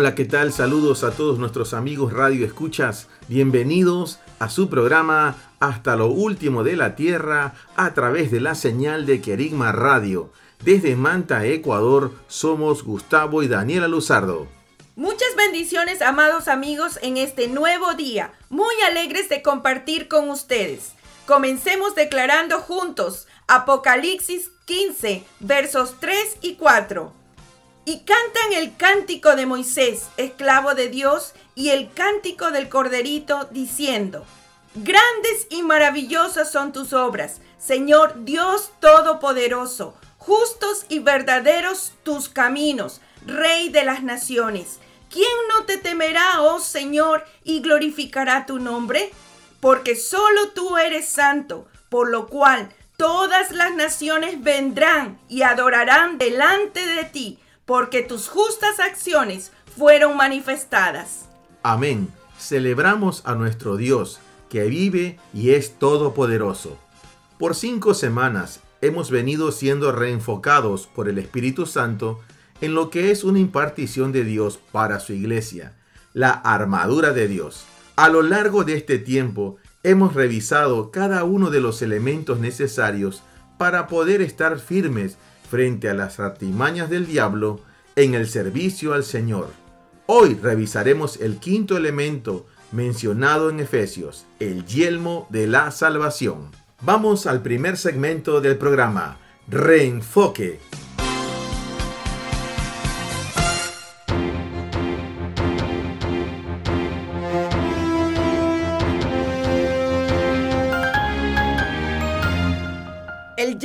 Hola, ¿qué tal? Saludos a todos nuestros amigos Radio Escuchas. Bienvenidos a su programa Hasta lo último de la Tierra a través de la señal de Querigma Radio. Desde Manta, Ecuador, somos Gustavo y Daniela Luzardo. Muchas bendiciones, amados amigos, en este nuevo día. Muy alegres de compartir con ustedes. Comencemos declarando juntos Apocalipsis 15, versos 3 y 4. Y cantan el cántico de Moisés, esclavo de Dios, y el cántico del Corderito, diciendo, Grandes y maravillosas son tus obras, Señor Dios Todopoderoso, justos y verdaderos tus caminos, Rey de las naciones. ¿Quién no te temerá, oh Señor, y glorificará tu nombre? Porque solo tú eres santo, por lo cual todas las naciones vendrán y adorarán delante de ti porque tus justas acciones fueron manifestadas. Amén. Celebramos a nuestro Dios, que vive y es todopoderoso. Por cinco semanas hemos venido siendo reenfocados por el Espíritu Santo en lo que es una impartición de Dios para su iglesia, la armadura de Dios. A lo largo de este tiempo hemos revisado cada uno de los elementos necesarios para poder estar firmes frente a las artimañas del diablo en el servicio al Señor. Hoy revisaremos el quinto elemento mencionado en Efesios, el yelmo de la salvación. Vamos al primer segmento del programa, Reenfoque.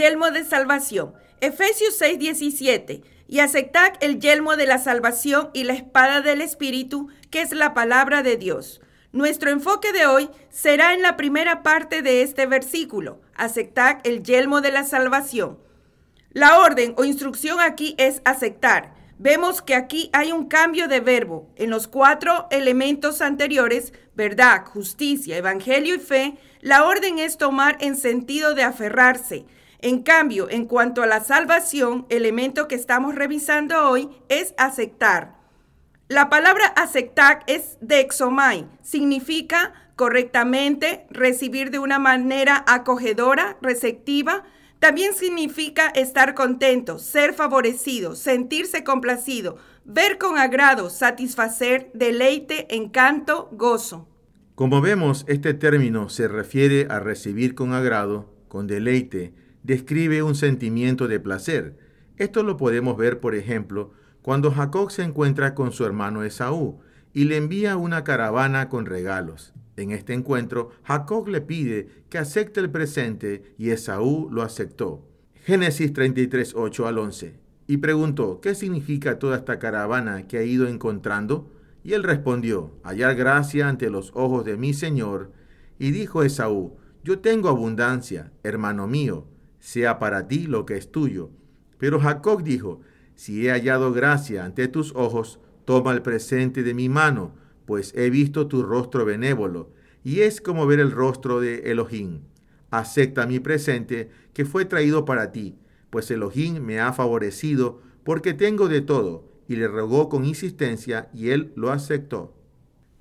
Yelmo de salvación. Efesios 6:17. Y aceptad el yelmo de la salvación y la espada del Espíritu, que es la palabra de Dios. Nuestro enfoque de hoy será en la primera parte de este versículo. Aceptad el yelmo de la salvación. La orden o instrucción aquí es aceptar. Vemos que aquí hay un cambio de verbo. En los cuatro elementos anteriores, verdad, justicia, evangelio y fe, la orden es tomar en sentido de aferrarse. En cambio, en cuanto a la salvación, elemento que estamos revisando hoy es aceptar. La palabra aceptar es de exomai, significa correctamente, recibir de una manera acogedora, receptiva. También significa estar contento, ser favorecido, sentirse complacido, ver con agrado, satisfacer, deleite, encanto, gozo. Como vemos, este término se refiere a recibir con agrado, con deleite, describe un sentimiento de placer. Esto lo podemos ver, por ejemplo, cuando Jacob se encuentra con su hermano Esaú y le envía una caravana con regalos. En este encuentro, Jacob le pide que acepte el presente y Esaú lo aceptó. Génesis 33, 8 al 11. Y preguntó, ¿qué significa toda esta caravana que ha ido encontrando? Y él respondió, hallar gracia ante los ojos de mi Señor. Y dijo Esaú, yo tengo abundancia, hermano mío, sea para ti lo que es tuyo. Pero Jacob dijo, si he hallado gracia ante tus ojos, toma el presente de mi mano, pues he visto tu rostro benévolo, y es como ver el rostro de Elohim. Acepta mi presente, que fue traído para ti, pues Elohim me ha favorecido, porque tengo de todo, y le rogó con insistencia, y él lo aceptó.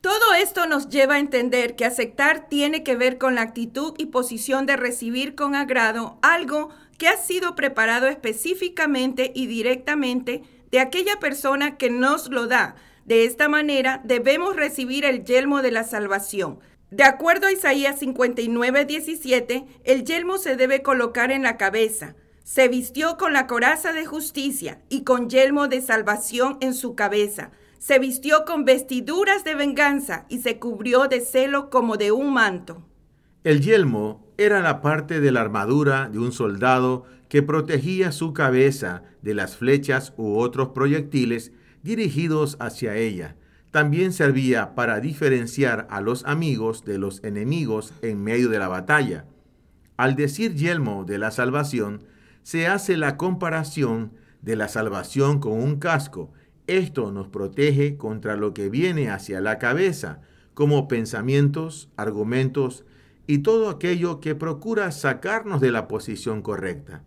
Todo esto nos lleva a entender que aceptar tiene que ver con la actitud y posición de recibir con agrado algo que ha sido preparado específicamente y directamente de aquella persona que nos lo da. De esta manera debemos recibir el yelmo de la salvación. De acuerdo a Isaías 59, 17, el yelmo se debe colocar en la cabeza. Se vistió con la coraza de justicia y con yelmo de salvación en su cabeza se vistió con vestiduras de venganza y se cubrió de celo como de un manto. El yelmo era la parte de la armadura de un soldado que protegía su cabeza de las flechas u otros proyectiles dirigidos hacia ella. También servía para diferenciar a los amigos de los enemigos en medio de la batalla. Al decir yelmo de la salvación, se hace la comparación de la salvación con un casco. Esto nos protege contra lo que viene hacia la cabeza, como pensamientos, argumentos y todo aquello que procura sacarnos de la posición correcta.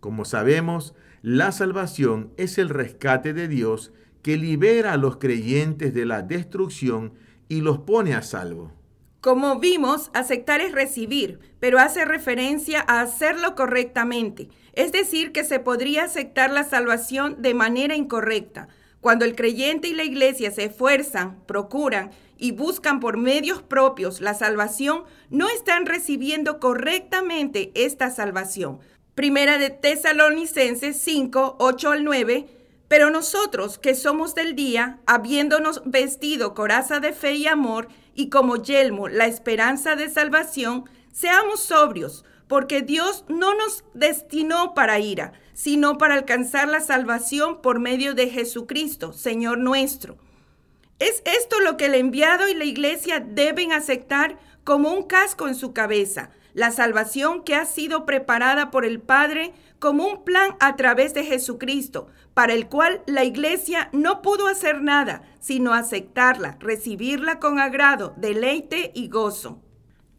Como sabemos, la salvación es el rescate de Dios que libera a los creyentes de la destrucción y los pone a salvo. Como vimos, aceptar es recibir, pero hace referencia a hacerlo correctamente. Es decir, que se podría aceptar la salvación de manera incorrecta. Cuando el creyente y la iglesia se esfuerzan, procuran y buscan por medios propios la salvación, no están recibiendo correctamente esta salvación. Primera de Tesalonicenses 5, 8 al 9. Pero nosotros que somos del día, habiéndonos vestido coraza de fe y amor, y como yelmo la esperanza de salvación, seamos sobrios, porque Dios no nos destinó para ira, sino para alcanzar la salvación por medio de Jesucristo, Señor nuestro. Es esto lo que el enviado y la iglesia deben aceptar como un casco en su cabeza, la salvación que ha sido preparada por el Padre como un plan a través de Jesucristo, para el cual la iglesia no pudo hacer nada, sino aceptarla, recibirla con agrado, deleite y gozo.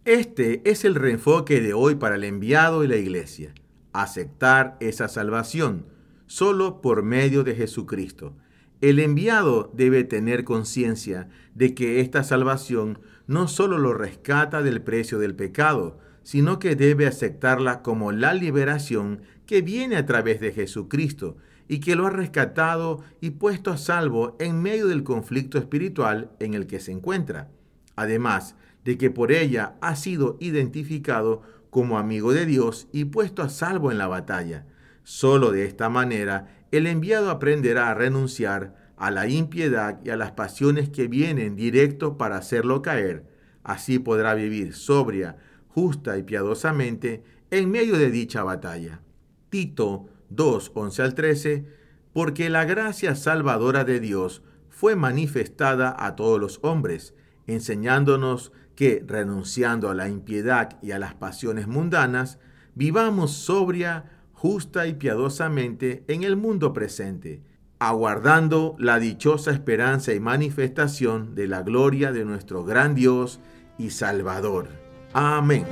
Este es el reenfoque de hoy para el enviado y la iglesia. Aceptar esa salvación solo por medio de Jesucristo. El enviado debe tener conciencia de que esta salvación no solo lo rescata del precio del pecado, sino que debe aceptarla como la liberación que viene a través de Jesucristo y que lo ha rescatado y puesto a salvo en medio del conflicto espiritual en el que se encuentra. Además de que por ella ha sido identificado como amigo de Dios y puesto a salvo en la batalla. Solo de esta manera el enviado aprenderá a renunciar a la impiedad y a las pasiones que vienen directo para hacerlo caer. Así podrá vivir sobria, justa y piadosamente en medio de dicha batalla. Tito 2, 11 al 13, porque la gracia salvadora de Dios fue manifestada a todos los hombres, enseñándonos que, renunciando a la impiedad y a las pasiones mundanas, vivamos sobria, justa y piadosamente en el mundo presente, aguardando la dichosa esperanza y manifestación de la gloria de nuestro gran Dios y Salvador. Amén.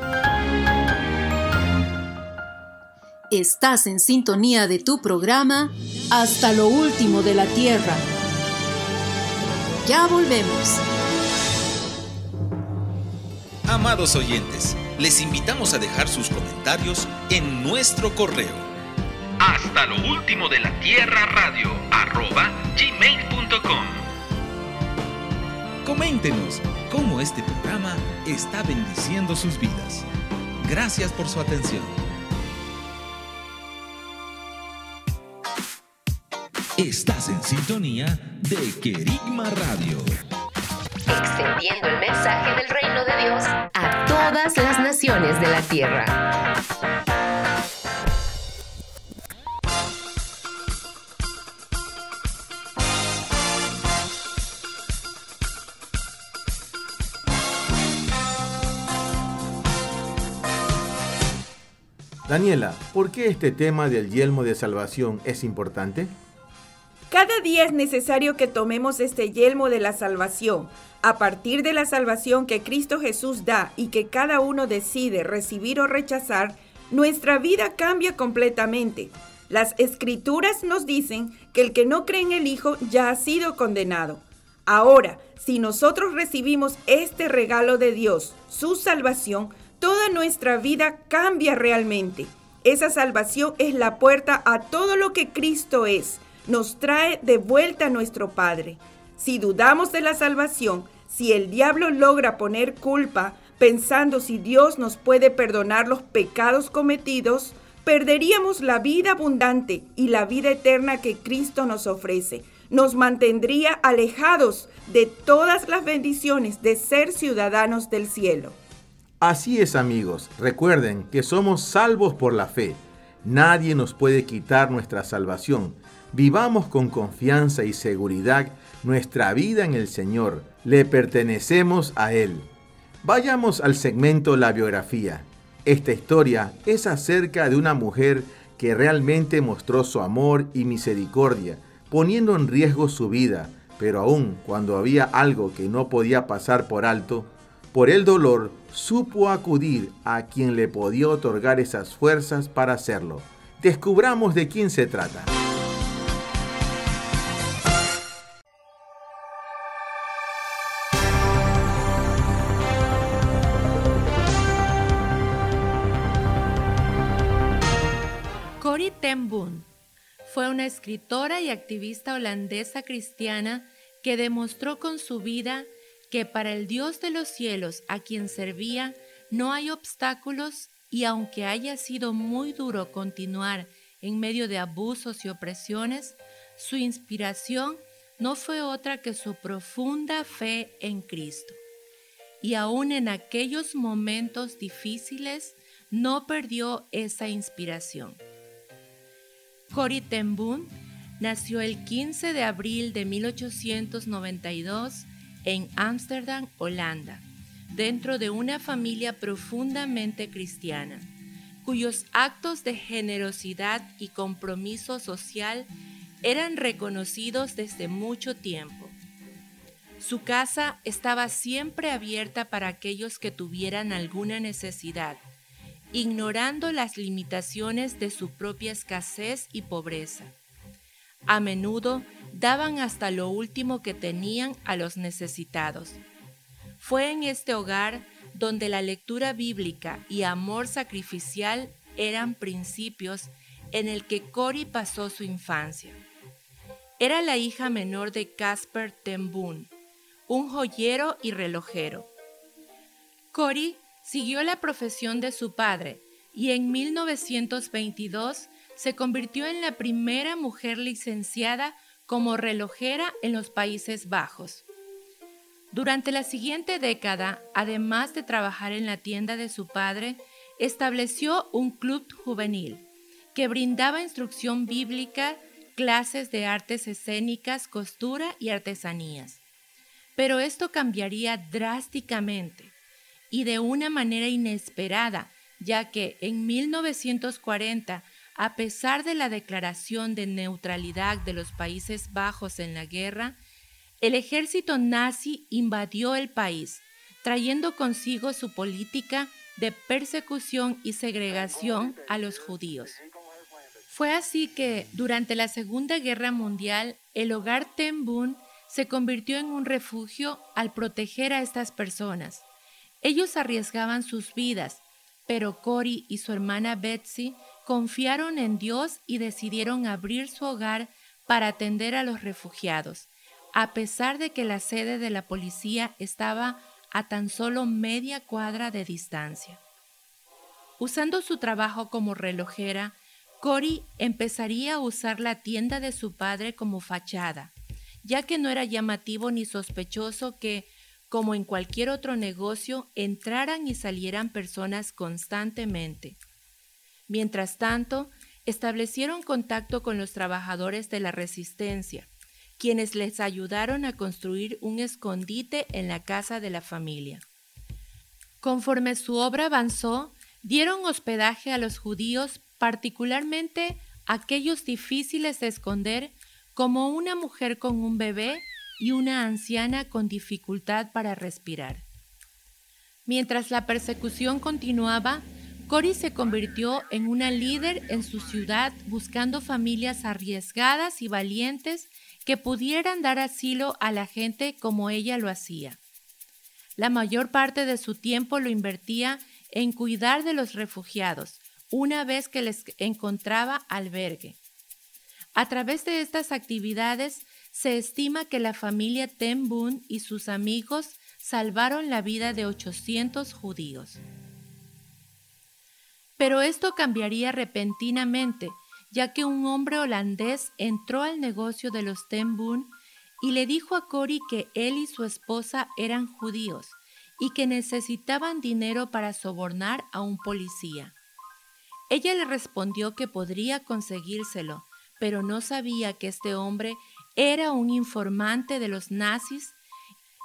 Estás en sintonía de tu programa Hasta lo último de la Tierra. Ya volvemos. Amados oyentes, les invitamos a dejar sus comentarios en nuestro correo. Hasta lo último de la tierra radio arroba gmail.com. Coméntenos cómo este programa está bendiciendo sus vidas. Gracias por su atención. Estás en sintonía de Querigma Radio. Extendiendo el mensaje del reino de Dios a todas las naciones de la tierra. Daniela, ¿por qué este tema del yelmo de salvación es importante? Cada día es necesario que tomemos este yelmo de la salvación. A partir de la salvación que Cristo Jesús da y que cada uno decide recibir o rechazar, nuestra vida cambia completamente. Las escrituras nos dicen que el que no cree en el Hijo ya ha sido condenado. Ahora, si nosotros recibimos este regalo de Dios, su salvación, toda nuestra vida cambia realmente. Esa salvación es la puerta a todo lo que Cristo es nos trae de vuelta a nuestro Padre. Si dudamos de la salvación, si el diablo logra poner culpa pensando si Dios nos puede perdonar los pecados cometidos, perderíamos la vida abundante y la vida eterna que Cristo nos ofrece. Nos mantendría alejados de todas las bendiciones de ser ciudadanos del cielo. Así es amigos, recuerden que somos salvos por la fe. Nadie nos puede quitar nuestra salvación. Vivamos con confianza y seguridad nuestra vida en el Señor. Le pertenecemos a Él. Vayamos al segmento La biografía. Esta historia es acerca de una mujer que realmente mostró su amor y misericordia, poniendo en riesgo su vida, pero aun cuando había algo que no podía pasar por alto, por el dolor supo acudir a quien le podía otorgar esas fuerzas para hacerlo. Descubramos de quién se trata. Ten Boom fue una escritora y activista holandesa cristiana que demostró con su vida que para el Dios de los cielos a quien servía no hay obstáculos y aunque haya sido muy duro continuar en medio de abusos y opresiones, su inspiración no fue otra que su profunda fe en Cristo. Y aún en aquellos momentos difíciles, no perdió esa inspiración. Corrie ten Boom nació el 15 de abril de 1892 en Ámsterdam, Holanda, dentro de una familia profundamente cristiana, cuyos actos de generosidad y compromiso social eran reconocidos desde mucho tiempo. Su casa estaba siempre abierta para aquellos que tuvieran alguna necesidad, ignorando las limitaciones de su propia escasez y pobreza. A menudo daban hasta lo último que tenían a los necesitados. Fue en este hogar donde la lectura bíblica y amor sacrificial eran principios en el que Cori pasó su infancia. Era la hija menor de Casper ten un joyero y relojero. Cori siguió la profesión de su padre y en 1922 se convirtió en la primera mujer licenciada como relojera en los Países Bajos. Durante la siguiente década, además de trabajar en la tienda de su padre, estableció un club juvenil que brindaba instrucción bíblica, clases de artes escénicas, costura y artesanías. Pero esto cambiaría drásticamente y de una manera inesperada, ya que en 1940 a pesar de la declaración de neutralidad de los Países Bajos en la guerra, el ejército nazi invadió el país, trayendo consigo su política de persecución y segregación a los judíos. Fue así que, durante la Segunda Guerra Mundial, el hogar Ten se convirtió en un refugio al proteger a estas personas. Ellos arriesgaban sus vidas, pero Cory y su hermana Betsy confiaron en Dios y decidieron abrir su hogar para atender a los refugiados, a pesar de que la sede de la policía estaba a tan solo media cuadra de distancia. Usando su trabajo como relojera, Cory empezaría a usar la tienda de su padre como fachada, ya que no era llamativo ni sospechoso que, como en cualquier otro negocio, entraran y salieran personas constantemente. Mientras tanto, establecieron contacto con los trabajadores de la resistencia, quienes les ayudaron a construir un escondite en la casa de la familia. Conforme su obra avanzó, dieron hospedaje a los judíos, particularmente aquellos difíciles de esconder, como una mujer con un bebé y una anciana con dificultad para respirar. Mientras la persecución continuaba, Cori se convirtió en una líder en su ciudad buscando familias arriesgadas y valientes que pudieran dar asilo a la gente como ella lo hacía. La mayor parte de su tiempo lo invertía en cuidar de los refugiados, una vez que les encontraba albergue. A través de estas actividades se estima que la familia Ten Boon y sus amigos salvaron la vida de 800 judíos. Pero esto cambiaría repentinamente, ya que un hombre holandés entró al negocio de los Ten Boon y le dijo a Cory que él y su esposa eran judíos y que necesitaban dinero para sobornar a un policía. Ella le respondió que podría conseguírselo, pero no sabía que este hombre era un informante de los nazis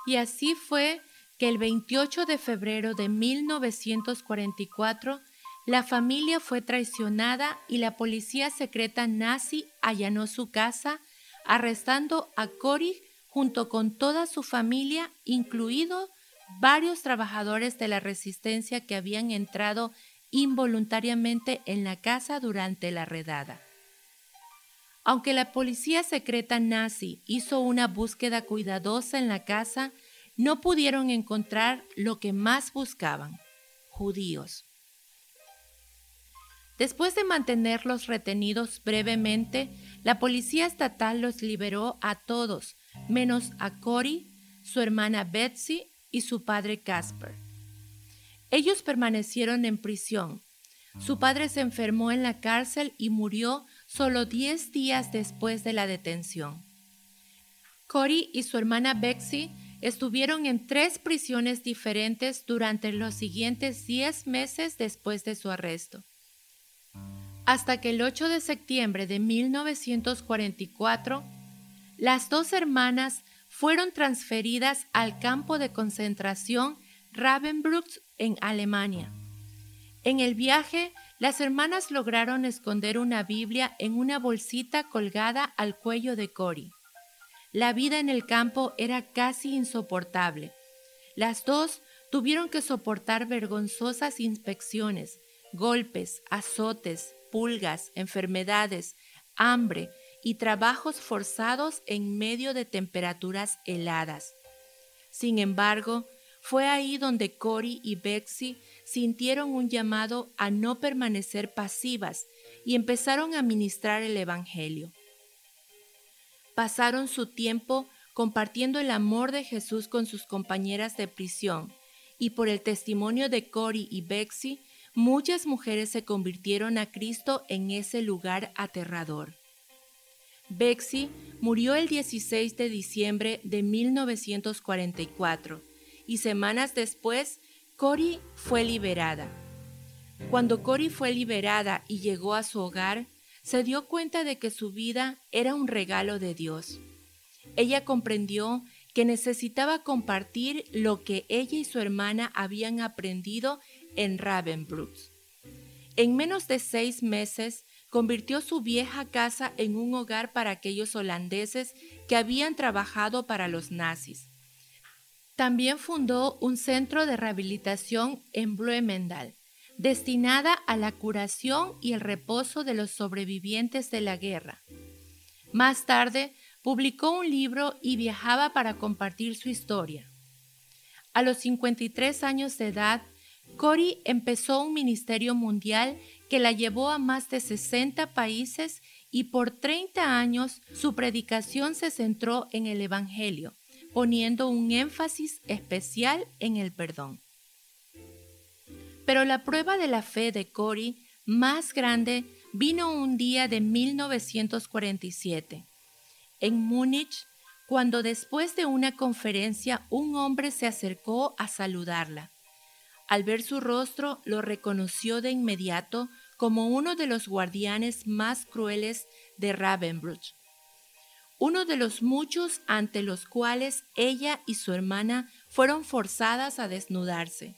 y así fue que el 28 de febrero de 1944 la familia fue traicionada y la policía secreta nazi allanó su casa, arrestando a Cory junto con toda su familia, incluidos varios trabajadores de la resistencia que habían entrado involuntariamente en la casa durante la redada. Aunque la policía secreta nazi hizo una búsqueda cuidadosa en la casa, no pudieron encontrar lo que más buscaban, judíos. Después de mantenerlos retenidos brevemente, la policía estatal los liberó a todos, menos a Cory, su hermana Betsy y su padre Casper. Ellos permanecieron en prisión. Su padre se enfermó en la cárcel y murió solo 10 días después de la detención. Cory y su hermana Betsy estuvieron en tres prisiones diferentes durante los siguientes 10 meses después de su arresto. Hasta que el 8 de septiembre de 1944, las dos hermanas fueron transferidas al campo de concentración Ravensbrück en Alemania. En el viaje, las hermanas lograron esconder una Biblia en una bolsita colgada al cuello de Cory. La vida en el campo era casi insoportable. Las dos tuvieron que soportar vergonzosas inspecciones, golpes, azotes, pulgas, enfermedades, hambre y trabajos forzados en medio de temperaturas heladas. Sin embargo, fue ahí donde Cory y Betsy sintieron un llamado a no permanecer pasivas y empezaron a ministrar el Evangelio. Pasaron su tiempo compartiendo el amor de Jesús con sus compañeras de prisión y por el testimonio de Cory y Betsy, muchas mujeres se convirtieron a Cristo en ese lugar aterrador. Betsy murió el 16 de diciembre de 1944 y semanas después Cory fue liberada. Cuando Cory fue liberada y llegó a su hogar, se dio cuenta de que su vida era un regalo de Dios. Ella comprendió que necesitaba compartir lo que ella y su hermana habían aprendido en Ravenbrück. En menos de seis meses, convirtió su vieja casa en un hogar para aquellos holandeses que habían trabajado para los nazis. También fundó un centro de rehabilitación en Bloemendal, destinada a la curación y el reposo de los sobrevivientes de la guerra. Más tarde, publicó un libro y viajaba para compartir su historia. A los 53 años de edad, Cory empezó un ministerio mundial que la llevó a más de 60 países y por 30 años su predicación se centró en el Evangelio, poniendo un énfasis especial en el perdón. Pero la prueba de la fe de Cory más grande vino un día de 1947. En Múnich, cuando después de una conferencia un hombre se acercó a saludarla. Al ver su rostro, lo reconoció de inmediato como uno de los guardianes más crueles de Ravensbrück, uno de los muchos ante los cuales ella y su hermana fueron forzadas a desnudarse.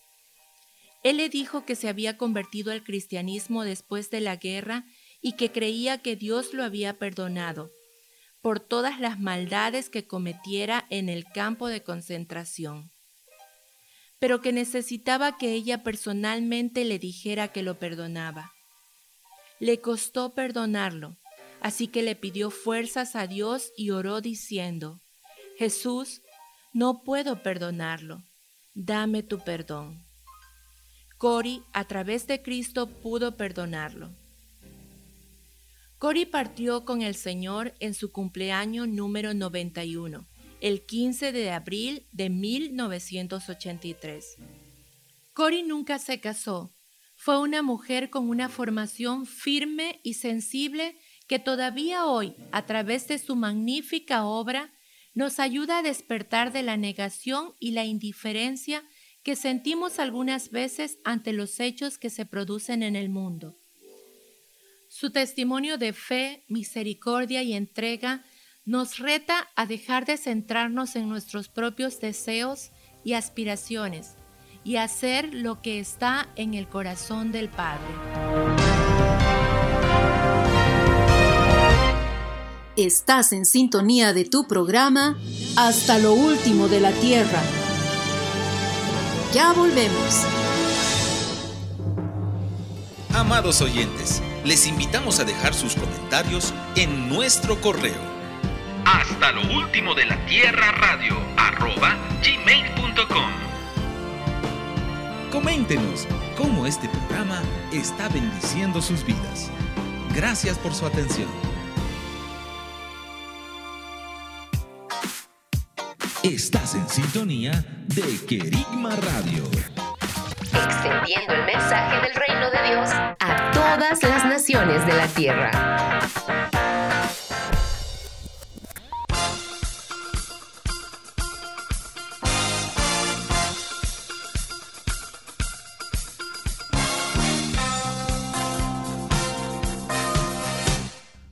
Él le dijo que se había convertido al cristianismo después de la guerra y que creía que Dios lo había perdonado por todas las maldades que cometiera en el campo de concentración pero que necesitaba que ella personalmente le dijera que lo perdonaba. Le costó perdonarlo, así que le pidió fuerzas a Dios y oró diciendo, Jesús, no puedo perdonarlo, dame tu perdón. Cori, a través de Cristo, pudo perdonarlo. Cori partió con el Señor en su cumpleaños número 91 el 15 de abril de 1983. Cory nunca se casó. Fue una mujer con una formación firme y sensible que todavía hoy, a través de su magnífica obra, nos ayuda a despertar de la negación y la indiferencia que sentimos algunas veces ante los hechos que se producen en el mundo. Su testimonio de fe, misericordia y entrega nos reta a dejar de centrarnos en nuestros propios deseos y aspiraciones y hacer lo que está en el corazón del Padre. Estás en sintonía de tu programa Hasta lo último de la Tierra. Ya volvemos. Amados oyentes, les invitamos a dejar sus comentarios en nuestro correo. Hasta lo último de la tierra radio arroba gmail.com. Coméntenos cómo este programa está bendiciendo sus vidas. Gracias por su atención. Estás en sintonía de Querigma Radio. Extendiendo el mensaje del reino de Dios a todas las naciones de la tierra.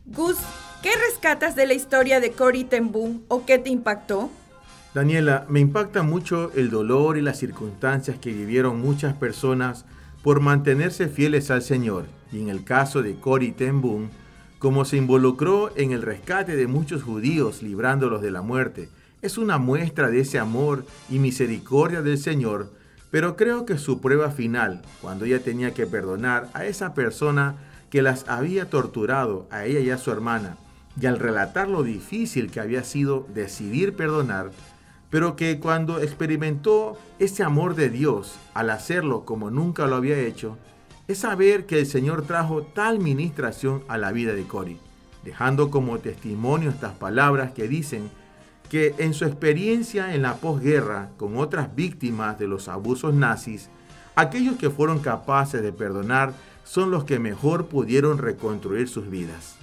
Gus, ¿qué rescatas de la historia de Cory ten Boom o qué te impactó? Daniela, me impacta mucho el dolor y las circunstancias que vivieron muchas personas por mantenerse fieles al Señor, y en el caso de Cory ten como se involucró en el rescate de muchos judíos librándolos de la muerte, es una muestra de ese amor y misericordia del Señor, pero creo que su prueba final, cuando ella tenía que perdonar a esa persona que las había torturado, a ella y a su hermana, y al relatar lo difícil que había sido decidir perdonar, pero que cuando experimentó ese amor de Dios al hacerlo como nunca lo había hecho, es saber que el Señor trajo tal ministración a la vida de Cory, dejando como testimonio estas palabras que dicen que en su experiencia en la posguerra con otras víctimas de los abusos nazis, aquellos que fueron capaces de perdonar son los que mejor pudieron reconstruir sus vidas.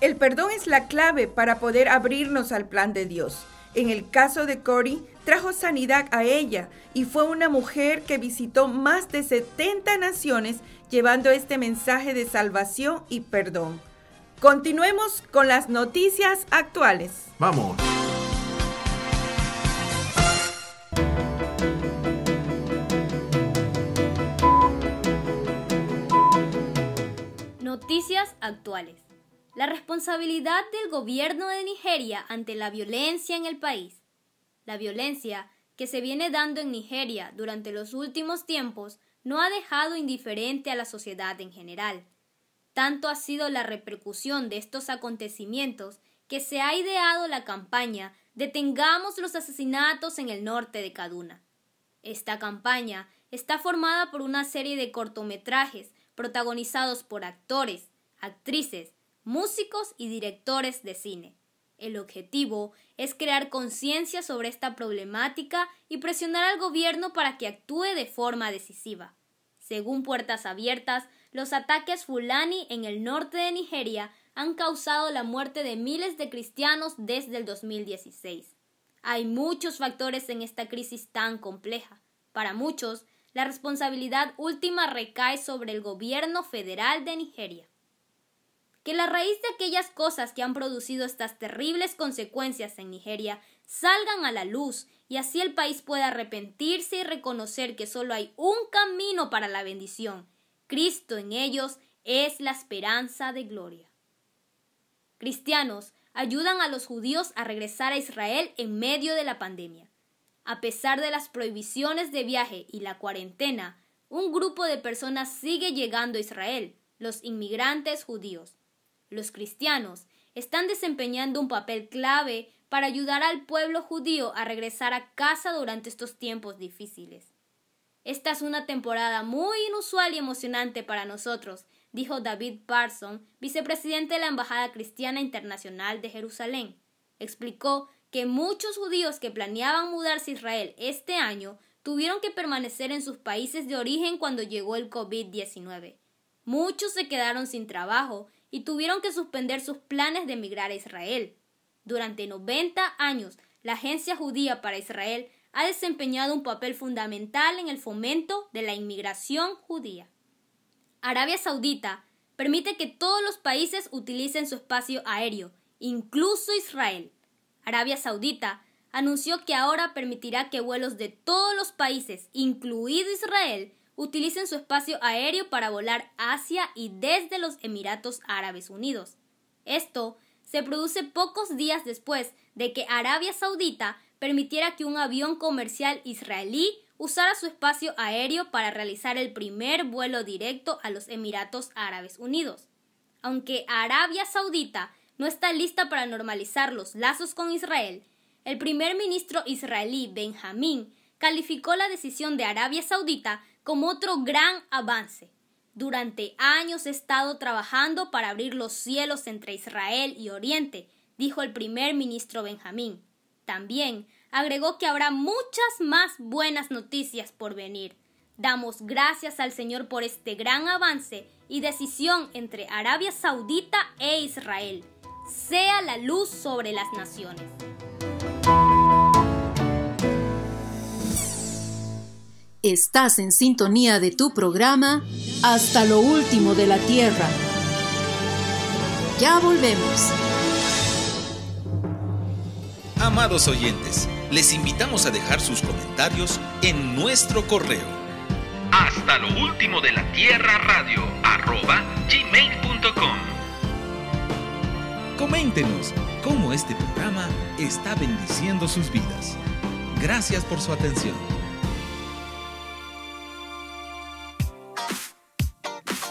El perdón es la clave para poder abrirnos al plan de Dios. En el caso de Cory, trajo sanidad a ella y fue una mujer que visitó más de 70 naciones llevando este mensaje de salvación y perdón. Continuemos con las noticias actuales. Vamos. Noticias actuales. La responsabilidad del gobierno de Nigeria ante la violencia en el país. La violencia que se viene dando en Nigeria durante los últimos tiempos no ha dejado indiferente a la sociedad en general. Tanto ha sido la repercusión de estos acontecimientos que se ha ideado la campaña Detengamos los asesinatos en el norte de Kaduna. Esta campaña está formada por una serie de cortometrajes protagonizados por actores, actrices, músicos y directores de cine. El objetivo es crear conciencia sobre esta problemática y presionar al gobierno para que actúe de forma decisiva. Según Puertas Abiertas, los ataques Fulani en el norte de Nigeria han causado la muerte de miles de cristianos desde el 2016. Hay muchos factores en esta crisis tan compleja. Para muchos, la responsabilidad última recae sobre el gobierno federal de Nigeria. Que la raíz de aquellas cosas que han producido estas terribles consecuencias en Nigeria salgan a la luz y así el país pueda arrepentirse y reconocer que solo hay un camino para la bendición. Cristo en ellos es la esperanza de gloria. Cristianos ayudan a los judíos a regresar a Israel en medio de la pandemia. A pesar de las prohibiciones de viaje y la cuarentena, un grupo de personas sigue llegando a Israel, los inmigrantes judíos. Los cristianos están desempeñando un papel clave para ayudar al pueblo judío a regresar a casa durante estos tiempos difíciles. Esta es una temporada muy inusual y emocionante para nosotros, dijo David Parson, vicepresidente de la Embajada Cristiana Internacional de Jerusalén. Explicó que muchos judíos que planeaban mudarse a Israel este año tuvieron que permanecer en sus países de origen cuando llegó el COVID-19. Muchos se quedaron sin trabajo y tuvieron que suspender sus planes de emigrar a Israel. Durante 90 años, la Agencia Judía para Israel ha desempeñado un papel fundamental en el fomento de la inmigración judía. Arabia Saudita permite que todos los países utilicen su espacio aéreo, incluso Israel. Arabia Saudita anunció que ahora permitirá que vuelos de todos los países, incluido Israel, utilicen su espacio aéreo para volar hacia y desde los Emiratos Árabes Unidos. Esto se produce pocos días después de que Arabia Saudita permitiera que un avión comercial israelí usara su espacio aéreo para realizar el primer vuelo directo a los Emiratos Árabes Unidos. Aunque Arabia Saudita no está lista para normalizar los lazos con Israel, el primer ministro israelí Benjamín calificó la decisión de Arabia Saudita como otro gran avance. Durante años he estado trabajando para abrir los cielos entre Israel y Oriente, dijo el primer ministro Benjamín. También agregó que habrá muchas más buenas noticias por venir. Damos gracias al Señor por este gran avance y decisión entre Arabia Saudita e Israel. Sea la luz sobre las naciones. Estás en sintonía de tu programa Hasta lo último de la Tierra. Ya volvemos. Amados oyentes, les invitamos a dejar sus comentarios en nuestro correo. Hasta lo último de la Tierra Radio arroba gmail.com. Coméntenos cómo este programa está bendiciendo sus vidas. Gracias por su atención.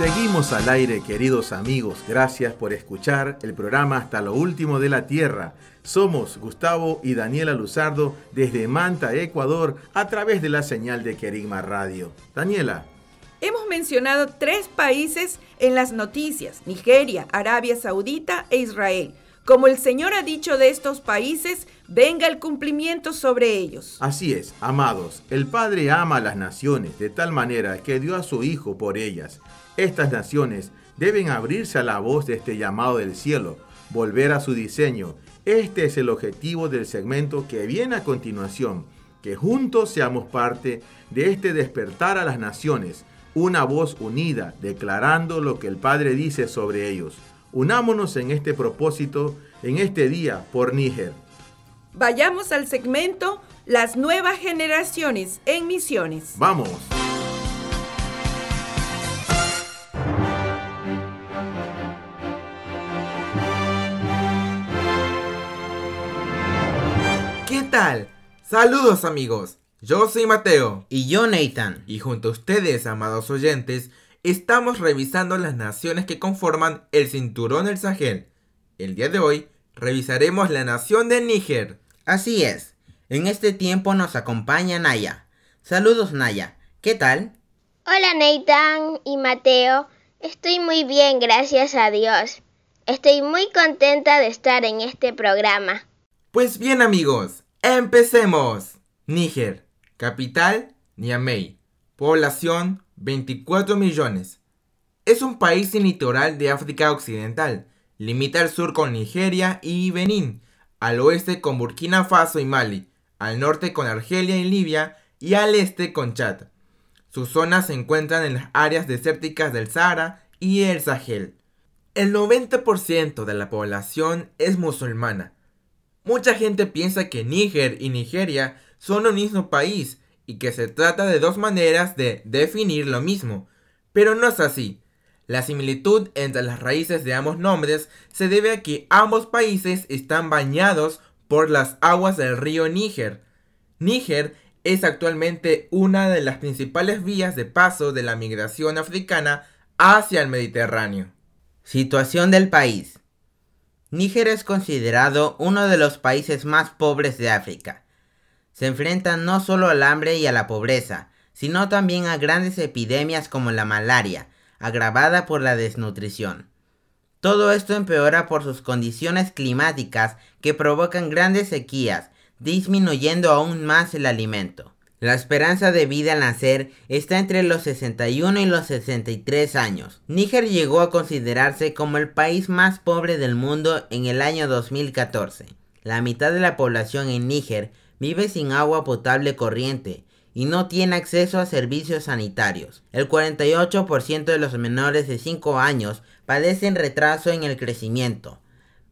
Seguimos al aire, queridos amigos. Gracias por escuchar el programa Hasta lo último de la Tierra. Somos Gustavo y Daniela Luzardo desde Manta, Ecuador, a través de la señal de Querigma Radio. Daniela. Hemos mencionado tres países en las noticias, Nigeria, Arabia Saudita e Israel. Como el Señor ha dicho de estos países, venga el cumplimiento sobre ellos. Así es, amados, el Padre ama a las naciones de tal manera que dio a su Hijo por ellas. Estas naciones deben abrirse a la voz de este llamado del cielo, volver a su diseño. Este es el objetivo del segmento que viene a continuación, que juntos seamos parte de este despertar a las naciones, una voz unida, declarando lo que el Padre dice sobre ellos. Unámonos en este propósito en este día por Níger. Vayamos al segmento Las nuevas generaciones en misiones. Vamos. Tal? Saludos amigos. Yo soy Mateo. Y yo Nathan. Y junto a ustedes, amados oyentes, estamos revisando las naciones que conforman el cinturón del Sahel. El día de hoy revisaremos la nación de Níger. Así es. En este tiempo nos acompaña Naya. Saludos Naya. ¿Qué tal? Hola Nathan y Mateo. Estoy muy bien, gracias a Dios. Estoy muy contenta de estar en este programa. Pues bien amigos, empecemos. Níger, capital Niamey, población 24 millones. Es un país sin litoral de África Occidental. Limita al sur con Nigeria y Benín, al oeste con Burkina Faso y Mali, al norte con Argelia y Libia y al este con Chad. Sus zonas se encuentran en las áreas desérticas del Sahara y el Sahel. El 90% de la población es musulmana. Mucha gente piensa que Níger y Nigeria son un mismo país y que se trata de dos maneras de definir lo mismo, pero no es así. La similitud entre las raíces de ambos nombres se debe a que ambos países están bañados por las aguas del río Níger. Níger es actualmente una de las principales vías de paso de la migración africana hacia el Mediterráneo. Situación del país. Níger es considerado uno de los países más pobres de África. Se enfrenta no solo al hambre y a la pobreza, sino también a grandes epidemias como la malaria, agravada por la desnutrición. Todo esto empeora por sus condiciones climáticas que provocan grandes sequías, disminuyendo aún más el alimento. La esperanza de vida al nacer está entre los 61 y los 63 años. Níger llegó a considerarse como el país más pobre del mundo en el año 2014. La mitad de la población en Níger vive sin agua potable corriente y no tiene acceso a servicios sanitarios. El 48% de los menores de 5 años padecen retraso en el crecimiento.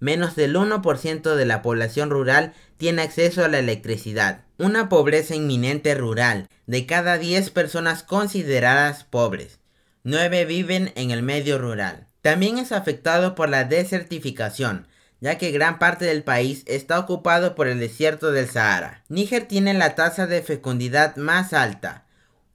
Menos del 1% de la población rural tiene acceso a la electricidad. Una pobreza inminente rural. De cada 10 personas consideradas pobres, 9 viven en el medio rural. También es afectado por la desertificación, ya que gran parte del país está ocupado por el desierto del Sahara. Níger tiene la tasa de fecundidad más alta,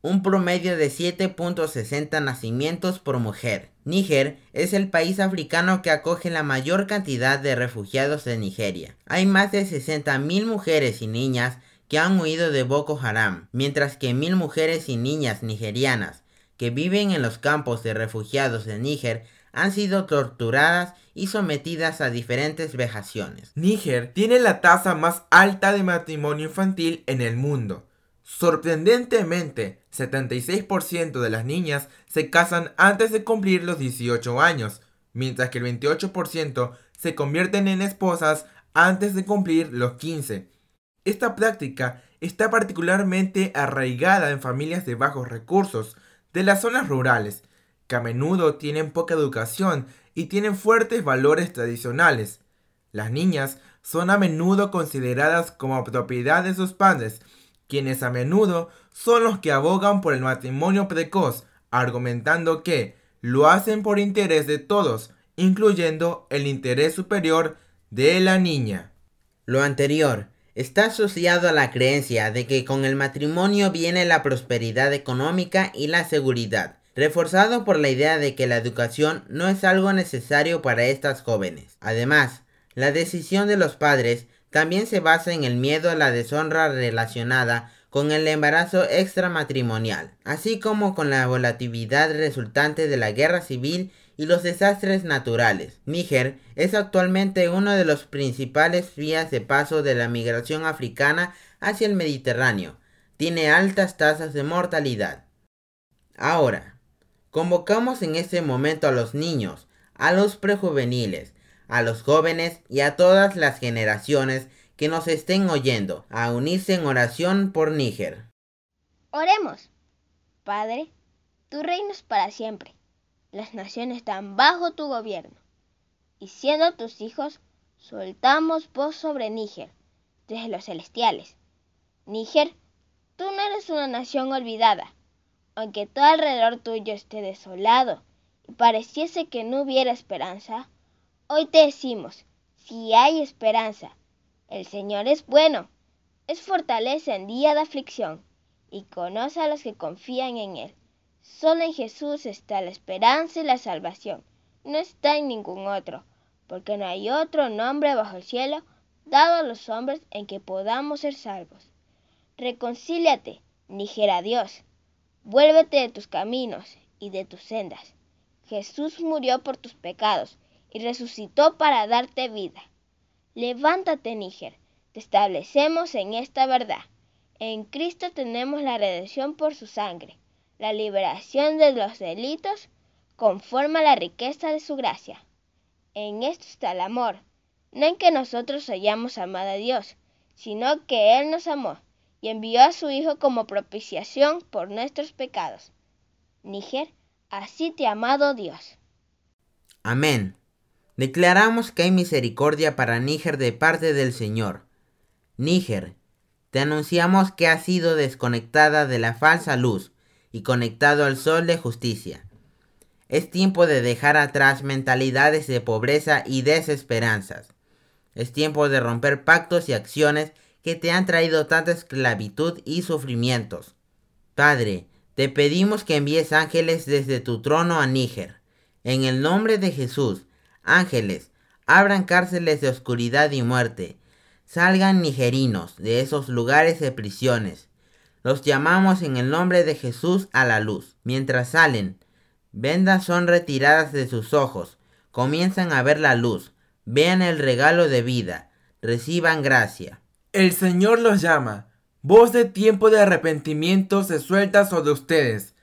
un promedio de 7.60 nacimientos por mujer. Níger es el país africano que acoge la mayor cantidad de refugiados de Nigeria. Hay más de 60.000 mujeres y niñas que han huido de Boko Haram, mientras que mil mujeres y niñas nigerianas que viven en los campos de refugiados de Níger han sido torturadas y sometidas a diferentes vejaciones. Níger tiene la tasa más alta de matrimonio infantil en el mundo. Sorprendentemente, 76% de las niñas se casan antes de cumplir los 18 años, mientras que el 28% se convierten en esposas antes de cumplir los 15. Esta práctica está particularmente arraigada en familias de bajos recursos de las zonas rurales, que a menudo tienen poca educación y tienen fuertes valores tradicionales. Las niñas son a menudo consideradas como propiedad de sus padres, quienes a menudo son los que abogan por el matrimonio precoz, argumentando que lo hacen por interés de todos, incluyendo el interés superior de la niña. Lo anterior está asociado a la creencia de que con el matrimonio viene la prosperidad económica y la seguridad, reforzado por la idea de que la educación no es algo necesario para estas jóvenes. Además, la decisión de los padres también se basa en el miedo a la deshonra relacionada con el embarazo extramatrimonial, así como con la volatilidad resultante de la guerra civil y los desastres naturales. Níger es actualmente uno de los principales vías de paso de la migración africana hacia el Mediterráneo. Tiene altas tasas de mortalidad. Ahora, Convocamos en este momento a los niños, a los prejuveniles, a los jóvenes y a todas las generaciones que nos estén oyendo a unirse en oración por Níger. Oremos. Padre, tu reino es para siempre. Las naciones están bajo tu gobierno. Y siendo tus hijos, soltamos voz sobre Níger, desde los celestiales. Níger, tú no eres una nación olvidada aunque todo alrededor tuyo esté desolado y pareciese que no hubiera esperanza, hoy te decimos, si hay esperanza, el Señor es bueno, es fortaleza en día de aflicción y conoce a los que confían en Él. Solo en Jesús está la esperanza y la salvación, no está en ningún otro, porque no hay otro nombre bajo el cielo dado a los hombres en que podamos ser salvos. Reconcíliate, dijera Dios Vuélvete de tus caminos y de tus sendas. Jesús murió por tus pecados y resucitó para darte vida. Levántate, Níger, te establecemos en esta verdad. En Cristo tenemos la redención por su sangre, la liberación de los delitos conforme a la riqueza de su gracia. En esto está el amor, no en que nosotros hayamos amado a Dios, sino que Él nos amó y envió a su Hijo como propiciación por nuestros pecados. Níger, así te ha amado Dios. Amén. Declaramos que hay misericordia para Níger de parte del Señor. Níger, te anunciamos que has sido desconectada de la falsa luz y conectado al sol de justicia. Es tiempo de dejar atrás mentalidades de pobreza y desesperanzas. Es tiempo de romper pactos y acciones que te han traído tanta esclavitud y sufrimientos. Padre, te pedimos que envíes ángeles desde tu trono a Níger. En el nombre de Jesús, ángeles, abran cárceles de oscuridad y muerte. Salgan nigerinos de esos lugares de prisiones. Los llamamos en el nombre de Jesús a la luz. Mientras salen, vendas son retiradas de sus ojos, comienzan a ver la luz, vean el regalo de vida, reciban gracia. El Señor los llama. Voz de tiempo de arrepentimiento se suelta sobre ustedes.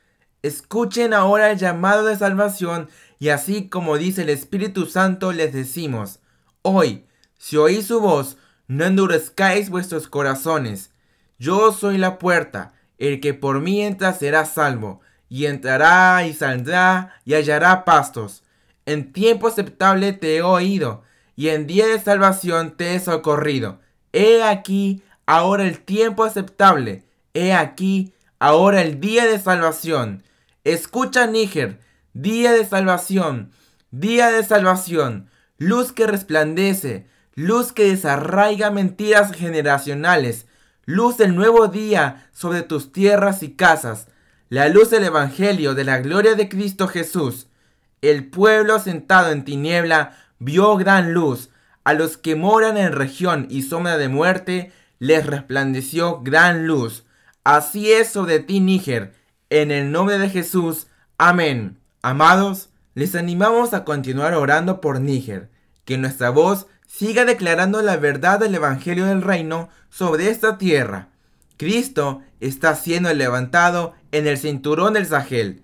Escuchen ahora el llamado de salvación y así como dice el Espíritu Santo les decimos, hoy, si oís su voz, no endurezcáis vuestros corazones. Yo soy la puerta, el que por mí entra será salvo, y entrará y saldrá y hallará pastos. En tiempo aceptable te he oído, y en día de salvación te he socorrido. He aquí ahora el tiempo aceptable, he aquí ahora el día de salvación. Escucha Níger, día de salvación, día de salvación, luz que resplandece, luz que desarraiga mentiras generacionales, luz del nuevo día sobre tus tierras y casas, la luz del Evangelio de la gloria de Cristo Jesús. El pueblo sentado en tiniebla vio gran luz, a los que moran en región y sombra de muerte les resplandeció gran luz. Así es sobre ti, Níger, en el nombre de Jesús. Amén. Amados, les animamos a continuar orando por Níger, que nuestra voz siga declarando la verdad del Evangelio del Reino sobre esta tierra. Cristo está siendo levantado en el cinturón del Sahel.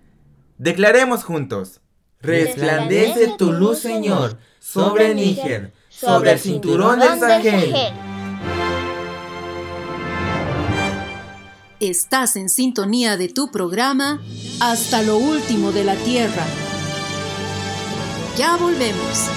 Declaremos juntos. Resplandece tu luz, Señor, sobre Níger, sobre el cinturón del Sahel. Estás en sintonía de tu programa Hasta lo último de la Tierra. Ya volvemos.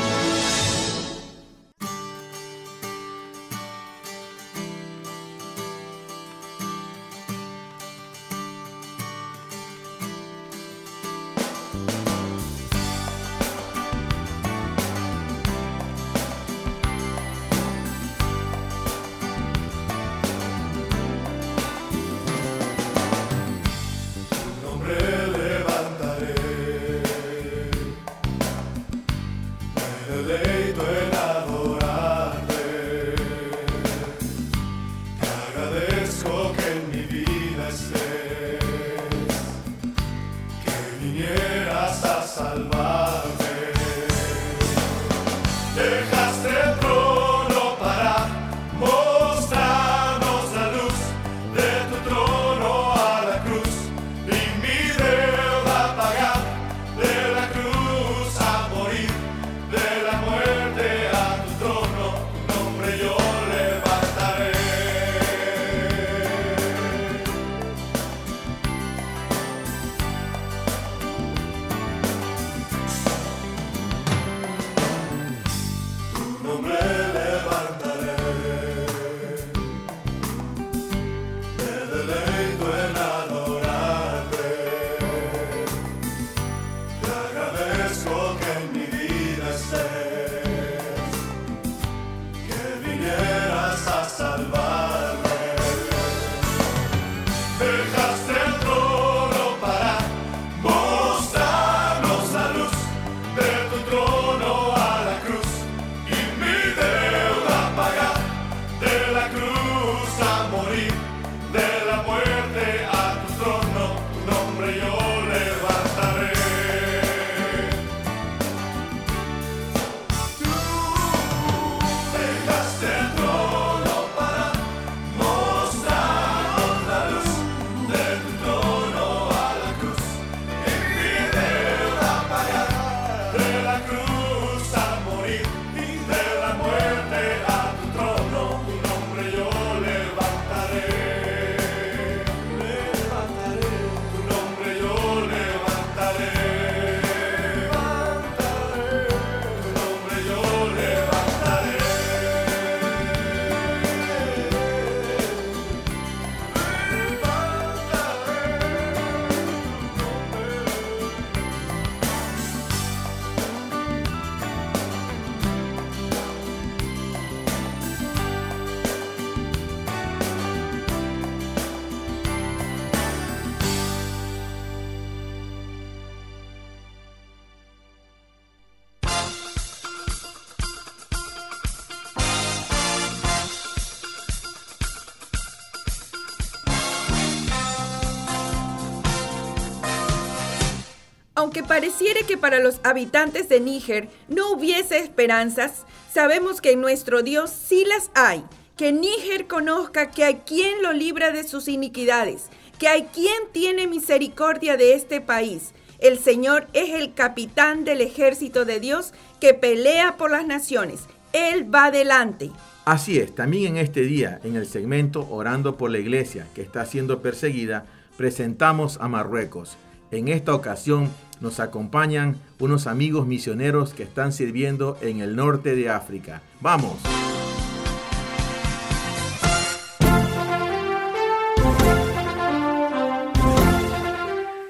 Aunque pareciere que para los habitantes de Níger no hubiese esperanzas, sabemos que en nuestro Dios sí las hay. Que Níger conozca que hay quien lo libra de sus iniquidades, que hay quien tiene misericordia de este país. El Señor es el capitán del ejército de Dios que pelea por las naciones. Él va adelante. Así es, también en este día, en el segmento Orando por la Iglesia que está siendo perseguida, presentamos a Marruecos. En esta ocasión nos acompañan unos amigos misioneros que están sirviendo en el norte de África. ¡Vamos!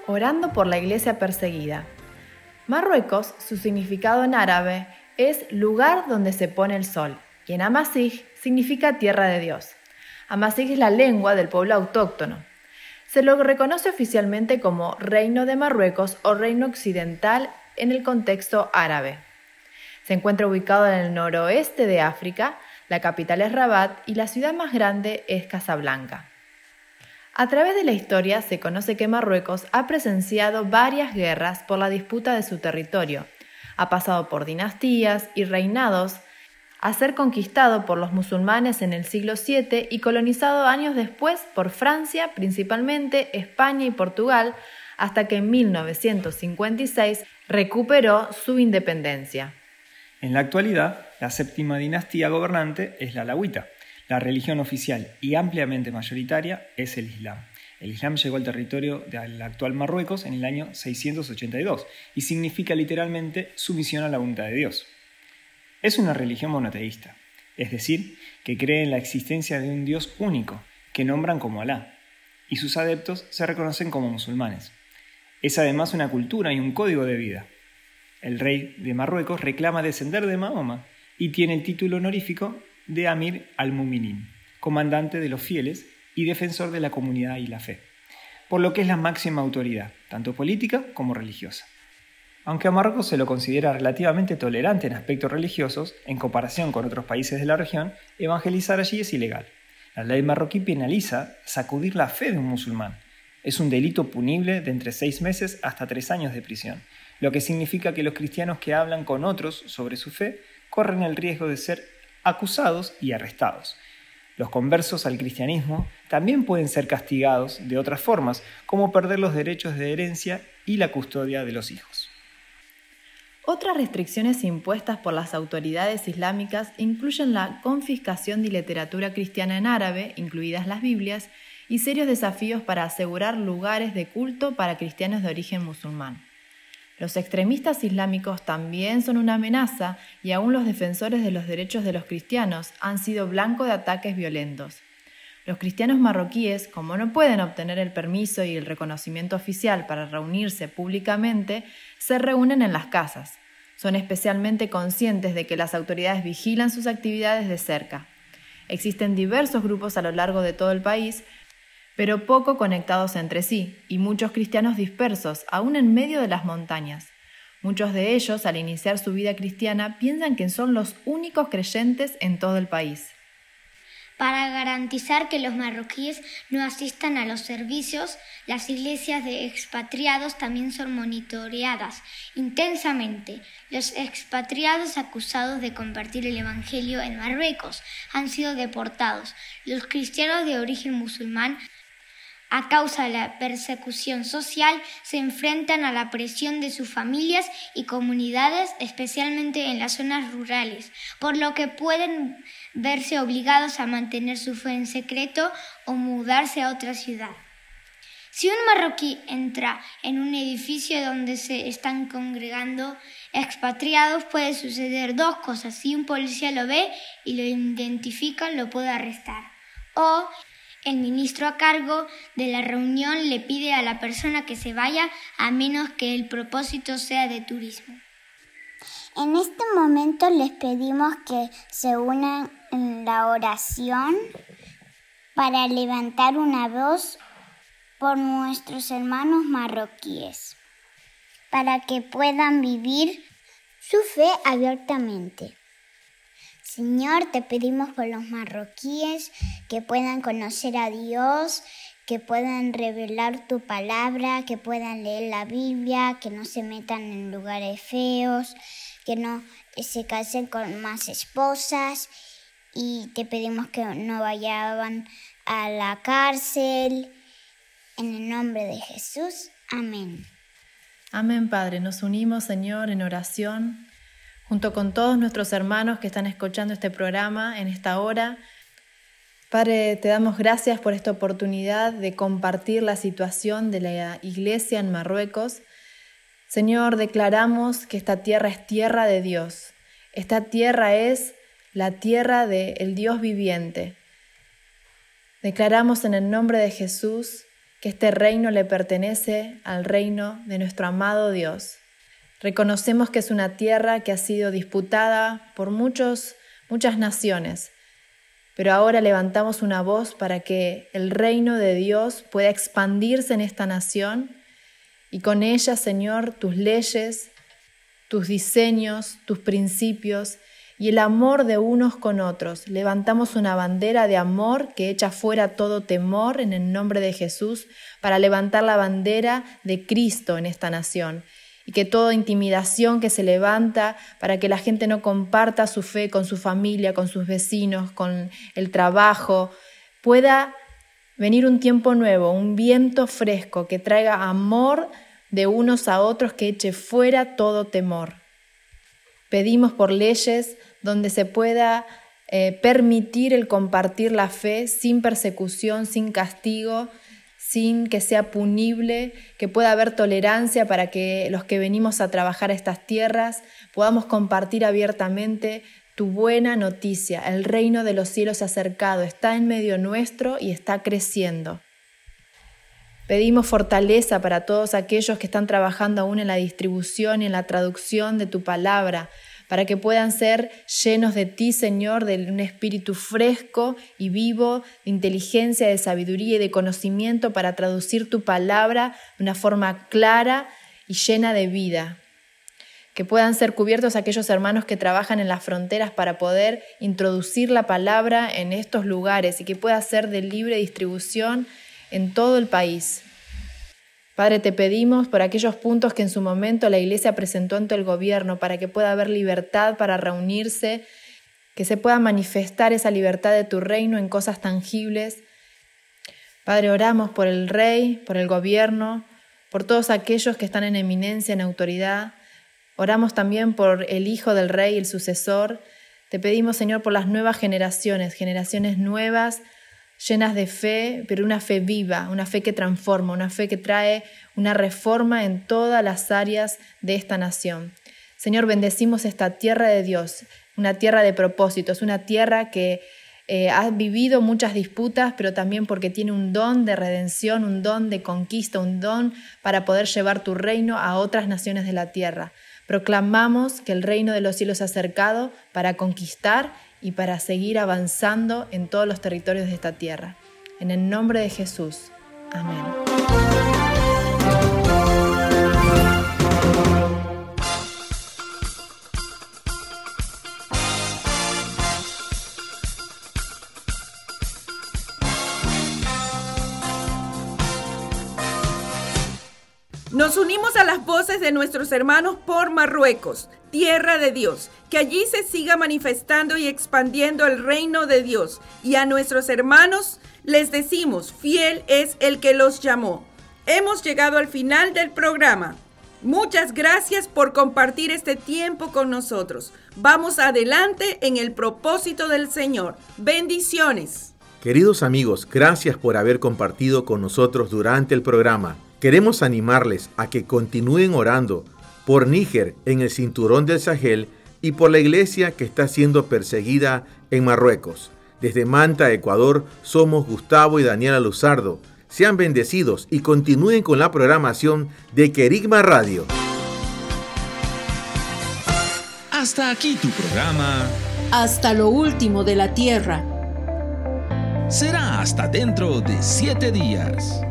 Orando por la iglesia perseguida. Marruecos, su significado en árabe, es lugar donde se pone el sol, y en Amazigh significa tierra de Dios. Amazigh es la lengua del pueblo autóctono, se lo reconoce oficialmente como Reino de Marruecos o Reino Occidental en el contexto árabe. Se encuentra ubicado en el noroeste de África, la capital es Rabat y la ciudad más grande es Casablanca. A través de la historia se conoce que Marruecos ha presenciado varias guerras por la disputa de su territorio. Ha pasado por dinastías y reinados a ser conquistado por los musulmanes en el siglo VII y colonizado años después por Francia, principalmente España y Portugal, hasta que en 1956 recuperó su independencia. En la actualidad, la séptima dinastía gobernante es la alawita. La religión oficial y ampliamente mayoritaria es el Islam. El Islam llegó al territorio del actual Marruecos en el año 682 y significa literalmente sumisión a la voluntad de Dios. Es una religión monoteísta, es decir, que cree en la existencia de un Dios único, que nombran como Alá, y sus adeptos se reconocen como musulmanes. Es además una cultura y un código de vida. El rey de Marruecos reclama descender de Mahoma y tiene el título honorífico de Amir al-Muminin, comandante de los fieles y defensor de la comunidad y la fe, por lo que es la máxima autoridad, tanto política como religiosa. Aunque a Marruecos se lo considera relativamente tolerante en aspectos religiosos, en comparación con otros países de la región, evangelizar allí es ilegal. La ley marroquí penaliza sacudir la fe de un musulmán. Es un delito punible de entre seis meses hasta tres años de prisión, lo que significa que los cristianos que hablan con otros sobre su fe corren el riesgo de ser acusados y arrestados. Los conversos al cristianismo también pueden ser castigados de otras formas, como perder los derechos de herencia y la custodia de los hijos. Otras restricciones impuestas por las autoridades islámicas incluyen la confiscación de literatura cristiana en árabe, incluidas las Biblias, y serios desafíos para asegurar lugares de culto para cristianos de origen musulmán. Los extremistas islámicos también son una amenaza y aún los defensores de los derechos de los cristianos han sido blanco de ataques violentos. Los cristianos marroquíes, como no pueden obtener el permiso y el reconocimiento oficial para reunirse públicamente, se reúnen en las casas. Son especialmente conscientes de que las autoridades vigilan sus actividades de cerca. Existen diversos grupos a lo largo de todo el país, pero poco conectados entre sí, y muchos cristianos dispersos, aún en medio de las montañas. Muchos de ellos, al iniciar su vida cristiana, piensan que son los únicos creyentes en todo el país para garantizar que los marroquíes no asistan a los servicios, las iglesias de expatriados también son monitoreadas intensamente. Los expatriados acusados de compartir el Evangelio en Marruecos han sido deportados. Los cristianos de origen musulmán a causa de la persecución social, se enfrentan a la presión de sus familias y comunidades, especialmente en las zonas rurales, por lo que pueden verse obligados a mantener su fe en secreto o mudarse a otra ciudad. Si un marroquí entra en un edificio donde se están congregando expatriados, puede suceder dos cosas. Si un policía lo ve y lo identifica, lo puede arrestar. O el ministro a cargo de la reunión le pide a la persona que se vaya a menos que el propósito sea de turismo. En este momento les pedimos que se unan en la oración para levantar una voz por nuestros hermanos marroquíes, para que puedan vivir su fe abiertamente. Señor, te pedimos por los marroquíes que puedan conocer a Dios, que puedan revelar tu palabra, que puedan leer la Biblia, que no se metan en lugares feos, que no se casen con más esposas y te pedimos que no vayan a la cárcel. En el nombre de Jesús, amén. Amén, Padre. Nos unimos, Señor, en oración, junto con todos nuestros hermanos que están escuchando este programa en esta hora. Padre, te damos gracias por esta oportunidad de compartir la situación de la iglesia en Marruecos. Señor, declaramos que esta tierra es tierra de Dios. Esta tierra es la tierra del Dios viviente. Declaramos en el nombre de Jesús que este reino le pertenece al reino de nuestro amado Dios. Reconocemos que es una tierra que ha sido disputada por muchos, muchas naciones pero ahora levantamos una voz para que el reino de Dios pueda expandirse en esta nación y con ella, Señor, tus leyes, tus diseños, tus principios y el amor de unos con otros. Levantamos una bandera de amor que echa fuera todo temor en el nombre de Jesús para levantar la bandera de Cristo en esta nación y que toda intimidación que se levanta para que la gente no comparta su fe con su familia, con sus vecinos, con el trabajo, pueda venir un tiempo nuevo, un viento fresco que traiga amor de unos a otros que eche fuera todo temor. Pedimos por leyes donde se pueda eh, permitir el compartir la fe sin persecución, sin castigo, sin que sea punible, que pueda haber tolerancia para que los que venimos a trabajar a estas tierras podamos compartir abiertamente tu buena noticia. El reino de los cielos acercado está en medio nuestro y está creciendo. Pedimos fortaleza para todos aquellos que están trabajando aún en la distribución y en la traducción de tu palabra, para que puedan ser llenos de ti, Señor, de un espíritu fresco y vivo, de inteligencia, de sabiduría y de conocimiento para traducir tu palabra de una forma clara y llena de vida. Que puedan ser cubiertos aquellos hermanos que trabajan en las fronteras para poder introducir la palabra en estos lugares y que pueda ser de libre distribución en todo el país. Padre, te pedimos por aquellos puntos que en su momento la Iglesia presentó ante el gobierno para que pueda haber libertad para reunirse, que se pueda manifestar esa libertad de tu reino en cosas tangibles. Padre, oramos por el rey, por el gobierno, por todos aquellos que están en eminencia, en autoridad. Oramos también por el hijo del rey, el sucesor. Te pedimos, Señor, por las nuevas generaciones, generaciones nuevas llenas de fe, pero una fe viva, una fe que transforma, una fe que trae una reforma en todas las áreas de esta nación. Señor, bendecimos esta tierra de Dios, una tierra de propósitos, una tierra que eh, ha vivido muchas disputas, pero también porque tiene un don de redención, un don de conquista, un don para poder llevar tu reino a otras naciones de la tierra. Proclamamos que el reino de los cielos ha acercado para conquistar y para seguir avanzando en todos los territorios de esta tierra. En el nombre de Jesús. Amén. Nos unimos a las voces de nuestros hermanos por Marruecos, tierra de Dios, que allí se siga manifestando y expandiendo el reino de Dios. Y a nuestros hermanos les decimos, fiel es el que los llamó. Hemos llegado al final del programa. Muchas gracias por compartir este tiempo con nosotros. Vamos adelante en el propósito del Señor. Bendiciones. Queridos amigos, gracias por haber compartido con nosotros durante el programa. Queremos animarles a que continúen orando por Níger en el cinturón del Sahel y por la iglesia que está siendo perseguida en Marruecos. Desde Manta, Ecuador, somos Gustavo y Daniela Luzardo. Sean bendecidos y continúen con la programación de Querigma Radio. Hasta aquí tu programa. Hasta lo último de la tierra. Será hasta dentro de siete días.